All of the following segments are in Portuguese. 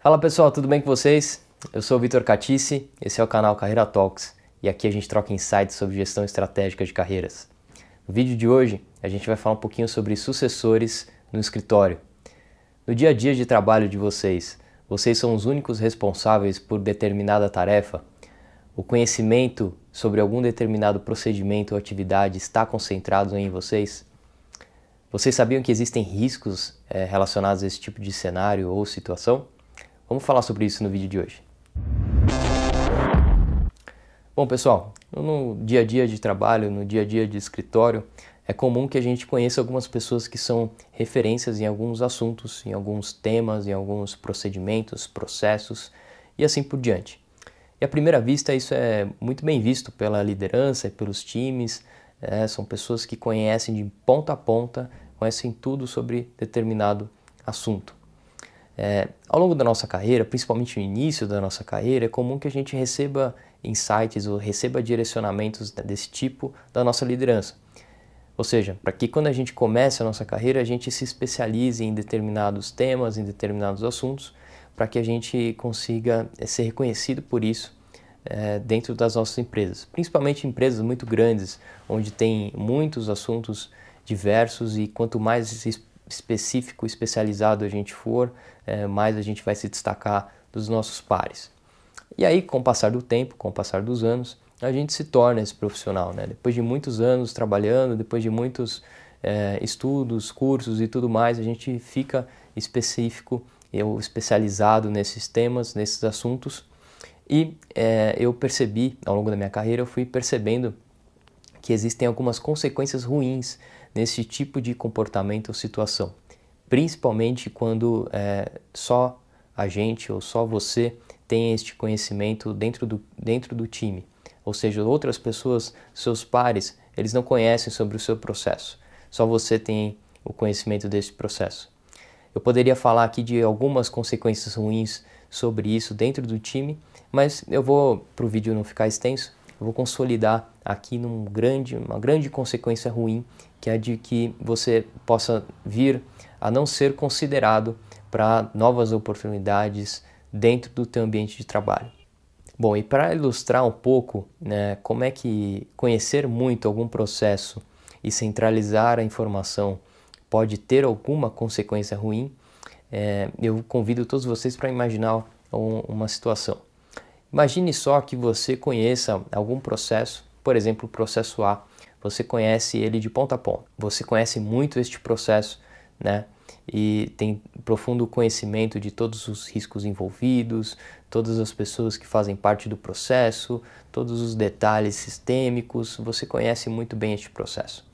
Fala pessoal, tudo bem com vocês? Eu sou o Vitor Catice, esse é o canal Carreira Talks e aqui a gente troca insights sobre gestão estratégica de carreiras. No vídeo de hoje a gente vai falar um pouquinho sobre sucessores no escritório. No dia a dia de trabalho de vocês, vocês são os únicos responsáveis por determinada tarefa? O conhecimento sobre algum determinado procedimento ou atividade está concentrado em vocês? Vocês sabiam que existem riscos é, relacionados a esse tipo de cenário ou situação? Vamos falar sobre isso no vídeo de hoje. Bom, pessoal, no dia a dia de trabalho, no dia a dia de escritório, é comum que a gente conheça algumas pessoas que são referências em alguns assuntos, em alguns temas, em alguns procedimentos, processos e assim por diante. E à primeira vista, isso é muito bem visto pela liderança e pelos times, é, são pessoas que conhecem de ponta a ponta, conhecem tudo sobre determinado assunto. É, ao longo da nossa carreira, principalmente no início da nossa carreira, é comum que a gente receba insights ou receba direcionamentos desse tipo da nossa liderança. Ou seja, para que quando a gente comece a nossa carreira, a gente se especialize em determinados temas, em determinados assuntos, para que a gente consiga é, ser reconhecido por isso é, dentro das nossas empresas, principalmente empresas muito grandes, onde tem muitos assuntos diversos e quanto mais específico, especializado a gente for, é, mais a gente vai se destacar dos nossos pares. E aí, com o passar do tempo, com o passar dos anos, a gente se torna esse profissional, né? Depois de muitos anos trabalhando, depois de muitos é, estudos, cursos e tudo mais, a gente fica específico, eu especializado nesses temas, nesses assuntos e é, eu percebi, ao longo da minha carreira, eu fui percebendo que existem algumas consequências ruins nesse tipo de comportamento ou situação. Principalmente quando é, só a gente ou só você tem este conhecimento dentro do, dentro do time. Ou seja, outras pessoas, seus pares, eles não conhecem sobre o seu processo. Só você tem o conhecimento desse processo. Eu poderia falar aqui de algumas consequências ruins sobre isso dentro do time, mas eu vou, para o vídeo não ficar extenso, eu vou consolidar aqui num grande, uma grande consequência ruim, que é de que você possa vir a não ser considerado para novas oportunidades dentro do teu ambiente de trabalho. Bom, e para ilustrar um pouco né, como é que conhecer muito algum processo e centralizar a informação pode ter alguma consequência ruim, é, eu convido todos vocês para imaginar um, uma situação. Imagine só que você conheça algum processo, por exemplo, o processo A. Você conhece ele de ponta a ponta. Você conhece muito este processo, né? E tem profundo conhecimento de todos os riscos envolvidos, todas as pessoas que fazem parte do processo, todos os detalhes sistêmicos. Você conhece muito bem este processo.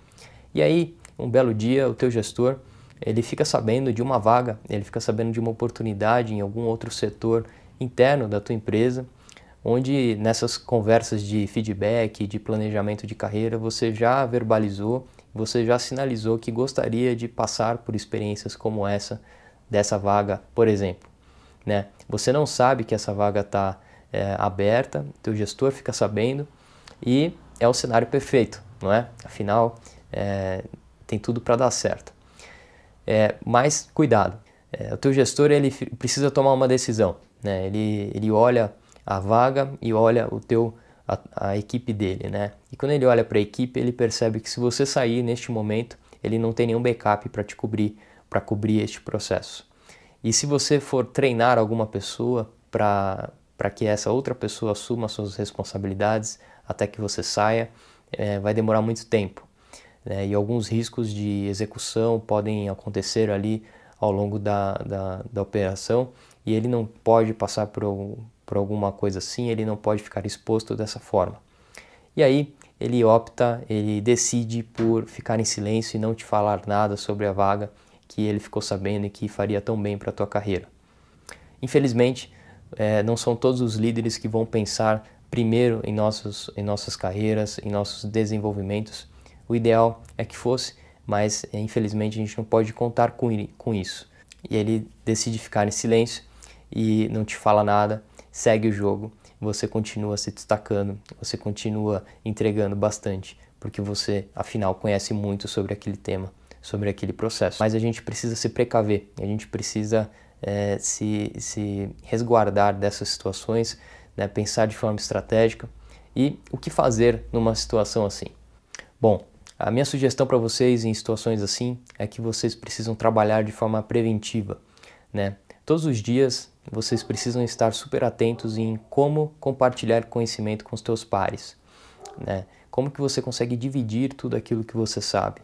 E aí, um belo dia, o teu gestor ele fica sabendo de uma vaga, ele fica sabendo de uma oportunidade em algum outro setor interno da tua empresa onde nessas conversas de feedback, de planejamento de carreira, você já verbalizou, você já sinalizou que gostaria de passar por experiências como essa, dessa vaga, por exemplo. Né? Você não sabe que essa vaga está é, aberta, teu gestor fica sabendo e é o cenário perfeito, não é? Afinal, é, tem tudo para dar certo. É, mas cuidado, é, o teu gestor ele precisa tomar uma decisão, né? ele, ele olha a vaga e olha o teu a, a equipe dele, né? E quando ele olha para a equipe, ele percebe que se você sair neste momento, ele não tem nenhum backup para te cobrir, para cobrir este processo. E se você for treinar alguma pessoa para que essa outra pessoa assuma suas responsabilidades até que você saia, é, vai demorar muito tempo. Né? E alguns riscos de execução podem acontecer ali ao longo da, da, da operação e ele não pode passar por, por alguma coisa assim, ele não pode ficar exposto dessa forma. E aí ele opta, ele decide por ficar em silêncio e não te falar nada sobre a vaga que ele ficou sabendo e que faria tão bem para a tua carreira. Infelizmente, é, não são todos os líderes que vão pensar primeiro em, nossos, em nossas carreiras, em nossos desenvolvimentos. O ideal é que fosse, mas é, infelizmente a gente não pode contar com, com isso. E ele decide ficar em silêncio e não te fala nada segue o jogo, você continua se destacando, você continua entregando bastante, porque você, afinal, conhece muito sobre aquele tema, sobre aquele processo. Mas a gente precisa se precaver, a gente precisa é, se, se resguardar dessas situações, né, pensar de forma estratégica e o que fazer numa situação assim. Bom, a minha sugestão para vocês em situações assim é que vocês precisam trabalhar de forma preventiva, né? Todos os dias vocês precisam estar super atentos em como compartilhar conhecimento com os teus pares, né? Como que você consegue dividir tudo aquilo que você sabe.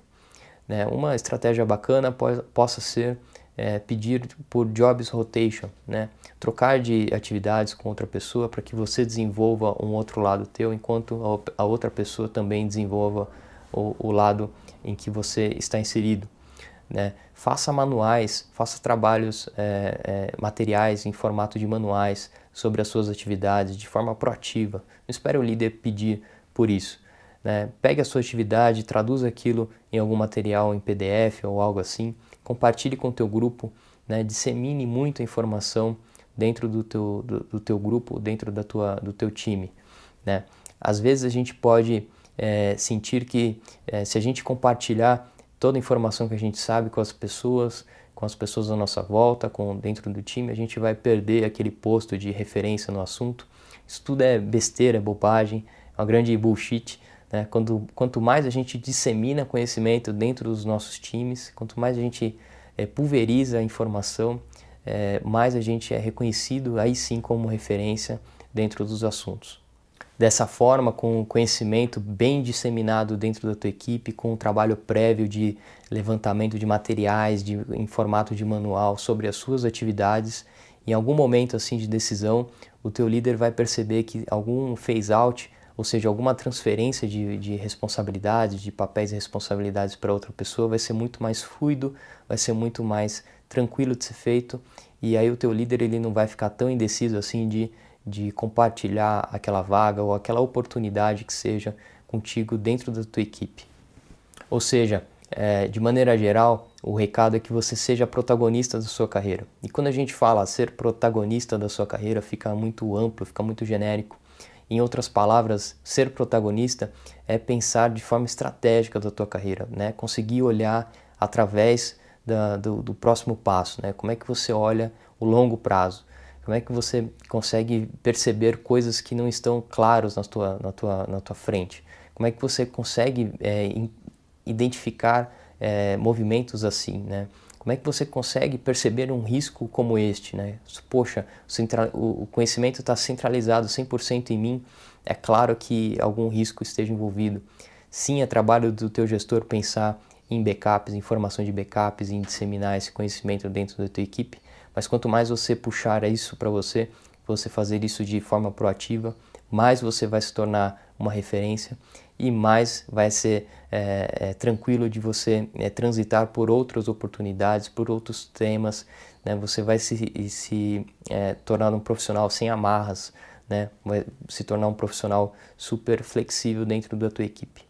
Né? Uma estratégia bacana possa ser é, pedir por jobs rotation, né? trocar de atividades com outra pessoa para que você desenvolva um outro lado teu, enquanto a outra pessoa também desenvolva o, o lado em que você está inserido. Né? Faça manuais, faça trabalhos é, é, materiais em formato de manuais sobre as suas atividades de forma proativa. Não espere o líder pedir por isso. Né? Pegue a sua atividade, traduza aquilo em algum material em PDF ou algo assim, compartilhe com o teu grupo, né? dissemine muita informação dentro do teu, do, do, teu grupo, dentro da tua, do teu time. Né? Às vezes a gente pode é, sentir que é, se a gente compartilhar toda a informação que a gente sabe com as pessoas, com as pessoas à nossa volta, com dentro do time, a gente vai perder aquele posto de referência no assunto. Isso tudo é besteira, é bobagem, é uma grande bullshit. Né? Quando, quanto mais a gente dissemina conhecimento dentro dos nossos times, quanto mais a gente é, pulveriza a informação, é, mais a gente é reconhecido aí sim como referência dentro dos assuntos. Dessa forma, com o conhecimento bem disseminado dentro da tua equipe, com um trabalho prévio de levantamento de materiais de, em formato de manual sobre as suas atividades, em algum momento assim de decisão, o teu líder vai perceber que algum phase out ou seja, alguma transferência de, de responsabilidades, de papéis e responsabilidades para outra pessoa vai ser muito mais fluido, vai ser muito mais tranquilo de ser feito e aí o teu líder ele não vai ficar tão indeciso assim de, de compartilhar aquela vaga ou aquela oportunidade que seja contigo dentro da tua equipe. Ou seja, é, de maneira geral, o recado é que você seja protagonista da sua carreira. E quando a gente fala ser protagonista da sua carreira, fica muito amplo, fica muito genérico. Em outras palavras, ser protagonista é pensar de forma estratégica da tua carreira, né? Conseguir olhar através da, do, do, próximo passo, né? Como é que você olha o longo prazo? Como é que você consegue perceber coisas que não estão claras na tua, na tua, na tua frente? Como é que você consegue é, identificar é, movimentos assim, né? Como é que você consegue perceber um risco como este? Né? Poxa, o conhecimento está centralizado 100% em mim, é claro que algum risco esteja envolvido. Sim, é trabalho do teu gestor pensar em backups, informações de backups, em disseminar esse conhecimento dentro da tua equipe, mas quanto mais você puxar isso para você, você fazer isso de forma proativa, mais você vai se tornar uma referência e mais vai ser é, é, tranquilo de você é, transitar por outras oportunidades, por outros temas. Né? Você vai se, se tornar um profissional sem amarras, né? vai se tornar um profissional super flexível dentro da tua equipe.